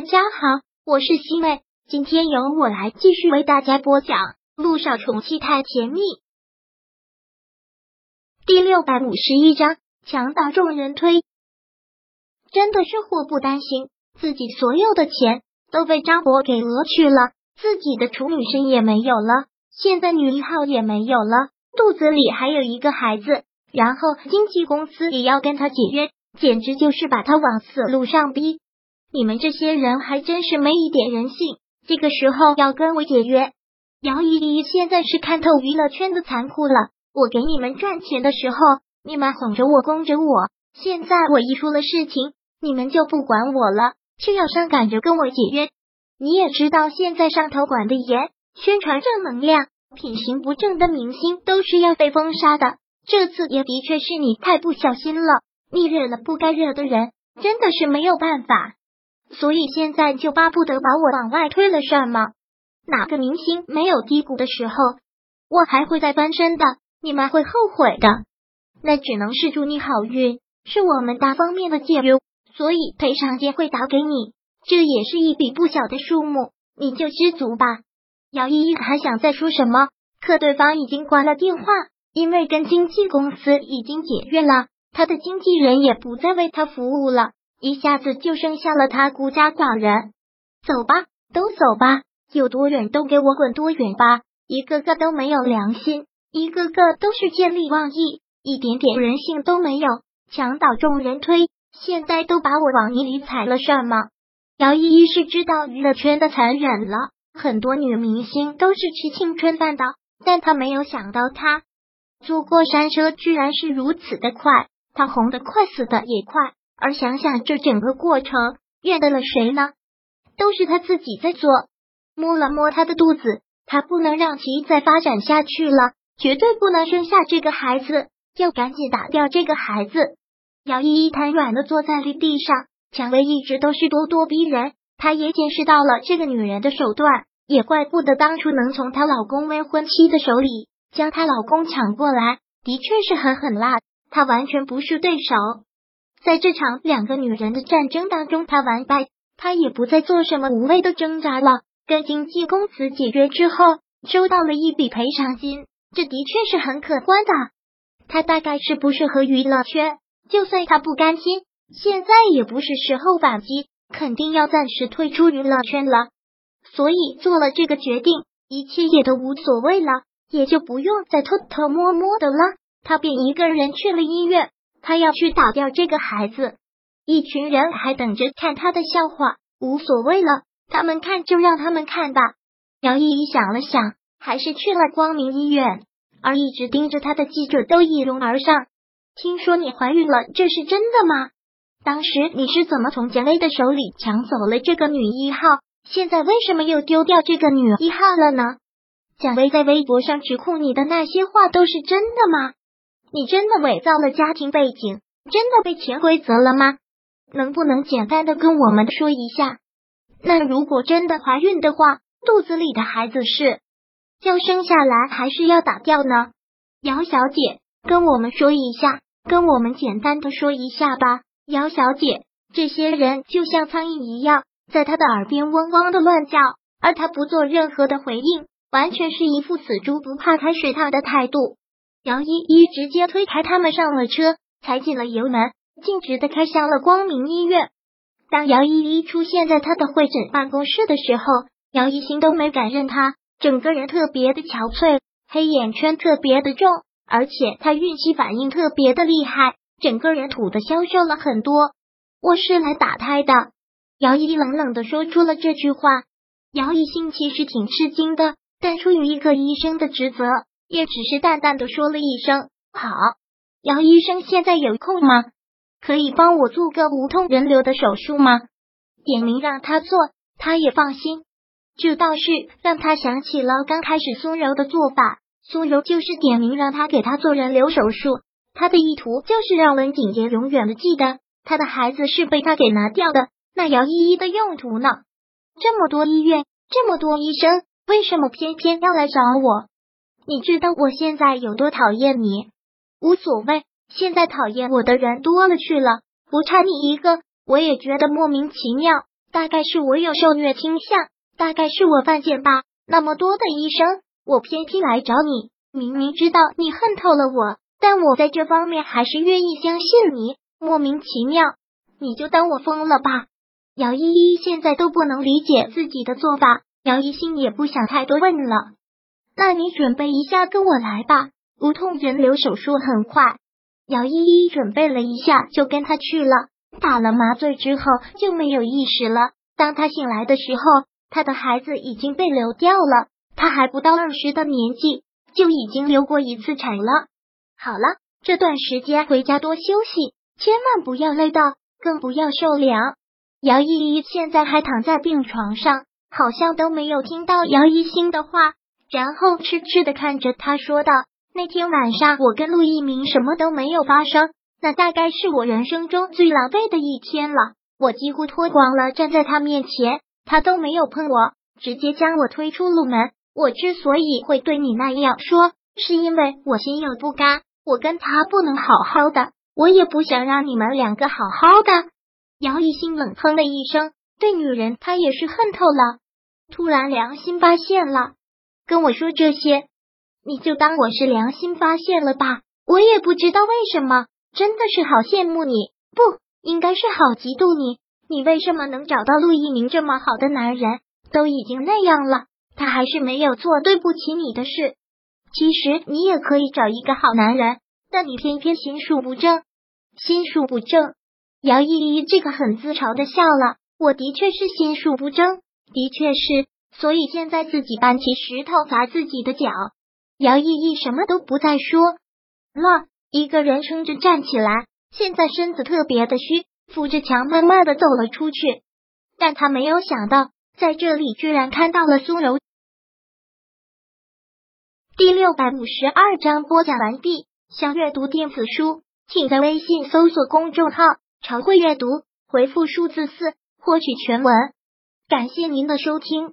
大家好，我是西妹，今天由我来继续为大家播讲《路上宠妻太甜蜜》第六百五十一章，强大众人推。真的是祸不单行，自己所有的钱都被张博给讹去了，自己的处女身也没有了，现在女一号也没有了，肚子里还有一个孩子，然后经纪公司也要跟他解约，简直就是把他往死路上逼。你们这些人还真是没一点人性！这个时候要跟我解约，姚依依现在是看透娱乐圈的残酷了。我给你们赚钱的时候，你们哄着我、供着我，现在我一出了事情，你们就不管我了，却要上赶着跟我解约。你也知道，现在上头管的严，宣传正能量、品行不正的明星都是要被封杀的。这次也的确是你太不小心了，你惹了不该惹的人，真的是没有办法。所以现在就巴不得把我往外推了，是吗？哪个明星没有低谷的时候？我还会再翻身的，你们会后悔的。那只能是祝你好运，是我们大方面的解约，所以赔偿金会打给你，这也是一笔不小的数目，你就知足吧。姚依依还想再说什么，可对方已经挂了电话，因为跟经纪公司已经解约了，他的经纪人也不再为他服务了。一下子就剩下了他孤家寡人，走吧，都走吧，有多远都给我滚多远吧！一个个都没有良心，一个个都是见利忘义，一点点人性都没有，墙倒众人推，现在都把我往泥里踩了是吗？姚依依是知道娱乐圈的残忍了，很多女明星都是吃青春饭的，但她没有想到，她坐过山车居然是如此的快，她红的快，死的也快。而想想这整个过程，怨得了谁呢？都是他自己在做。摸了摸他的肚子，他不能让其再发展下去了，绝对不能生下这个孩子，要赶紧打掉这个孩子。姚依依瘫软的坐在了地上，蔷薇一直都是咄咄逼人，她也见识到了这个女人的手段，也怪不得当初能从她老公未婚妻的手里将她老公抢过来，的确是狠狠辣，她完全不是对手。在这场两个女人的战争当中，他完败，他也不再做什么无谓的挣扎了。跟经纪公司解约之后，收到了一笔赔偿金，这的确是很可观的。他大概是不适合娱乐圈，就算他不甘心，现在也不是时候反击，肯定要暂时退出娱乐圈了。所以做了这个决定，一切也都无所谓了，也就不用再偷偷摸摸的了。他便一个人去了医院。他要去打掉这个孩子，一群人还等着看他的笑话，无所谓了，他们看就让他们看吧。姚依依想了想，还是去了光明医院，而一直盯着他的记者都一拥而上。听说你怀孕了，这是真的吗？当时你是怎么从简薇的手里抢走了这个女一号？现在为什么又丢掉这个女一号了呢？蒋薇在微博上指控你的那些话都是真的吗？你真的伪造了家庭背景，真的被潜规则了吗？能不能简单的跟我们说一下？那如果真的怀孕的话，肚子里的孩子是要生下来还是要打掉呢？姚小姐，跟我们说一下，跟我们简单的说一下吧。姚小姐，这些人就像苍蝇一样，在她的耳边嗡嗡的乱叫，而她不做任何的回应，完全是一副死猪不怕开水烫的态度。姚依依直接推开他们上了车，踩紧了油门，径直的开向了光明医院。当姚依依出现在他的会诊办公室的时候，姚一星都没敢认他，整个人特别的憔悴，黑眼圈特别的重，而且他孕期反应特别的厉害，整个人土的消瘦了很多。我是来打胎的，姚依依冷冷的说出了这句话。姚一星其实挺吃惊的，但出于一个医生的职责。也只是淡淡的说了一声好。姚医生现在有空吗？可以帮我做个无痛人流的手术吗？点名让他做，他也放心。这倒是让他想起了刚开始苏柔的做法。苏柔就是点名让他给他做人流手术，他的意图就是让文景言永远的记得他的孩子是被他给拿掉的。那姚依依的用途呢？这么多医院，这么多医生，为什么偏偏要来找我？你知道我现在有多讨厌你？无所谓，现在讨厌我的人多了去了，不差你一个。我也觉得莫名其妙。大概是我有受虐倾向，大概是我犯贱吧。那么多的医生，我偏偏来找你，明明知道你恨透了我，但我在这方面还是愿意相信你。莫名其妙，你就当我疯了吧。姚依依现在都不能理解自己的做法，姚一心也不想太多问了。那你准备一下，跟我来吧。无痛人流手术很快。姚依依准备了一下，就跟他去了。打了麻醉之后就没有意识了。当他醒来的时候，他的孩子已经被流掉了。他还不到二十的年纪，就已经流过一次产了。好了，这段时间回家多休息，千万不要累到，更不要受凉。姚依依现在还躺在病床上，好像都没有听到姚一新的话，然后痴痴的看着他说道：“那天晚上我跟陆一鸣什么都没有发生。”那大概是我人生中最狼狈的一天了。我几乎脱光了站在他面前，他都没有碰我，直接将我推出路门。我之所以会对你那样说，是因为我心有不甘。我跟他不能好好的，我也不想让你们两个好好的。姚一心冷哼了一声，对女人他也是恨透了。突然良心发现了，跟我说这些，你就当我是良心发现了吧。我也不知道为什么。真的是好羡慕你，不应该是好嫉妒你。你为什么能找到陆一鸣这么好的男人？都已经那样了，他还是没有做对不起你的事。其实你也可以找一个好男人，但你偏偏心术不正。心术不正，姚依依这个很自嘲的笑了。我的确是心术不正，的确是，所以现在自己搬起石头砸自己的脚。姚依依什么都不再说了。一个人撑着站起来，现在身子特别的虚，扶着墙慢慢的走了出去。但他没有想到，在这里居然看到了苏柔。第六百五十二章播讲完毕。想阅读电子书，请在微信搜索公众号“常会阅读”，回复数字四获取全文。感谢您的收听。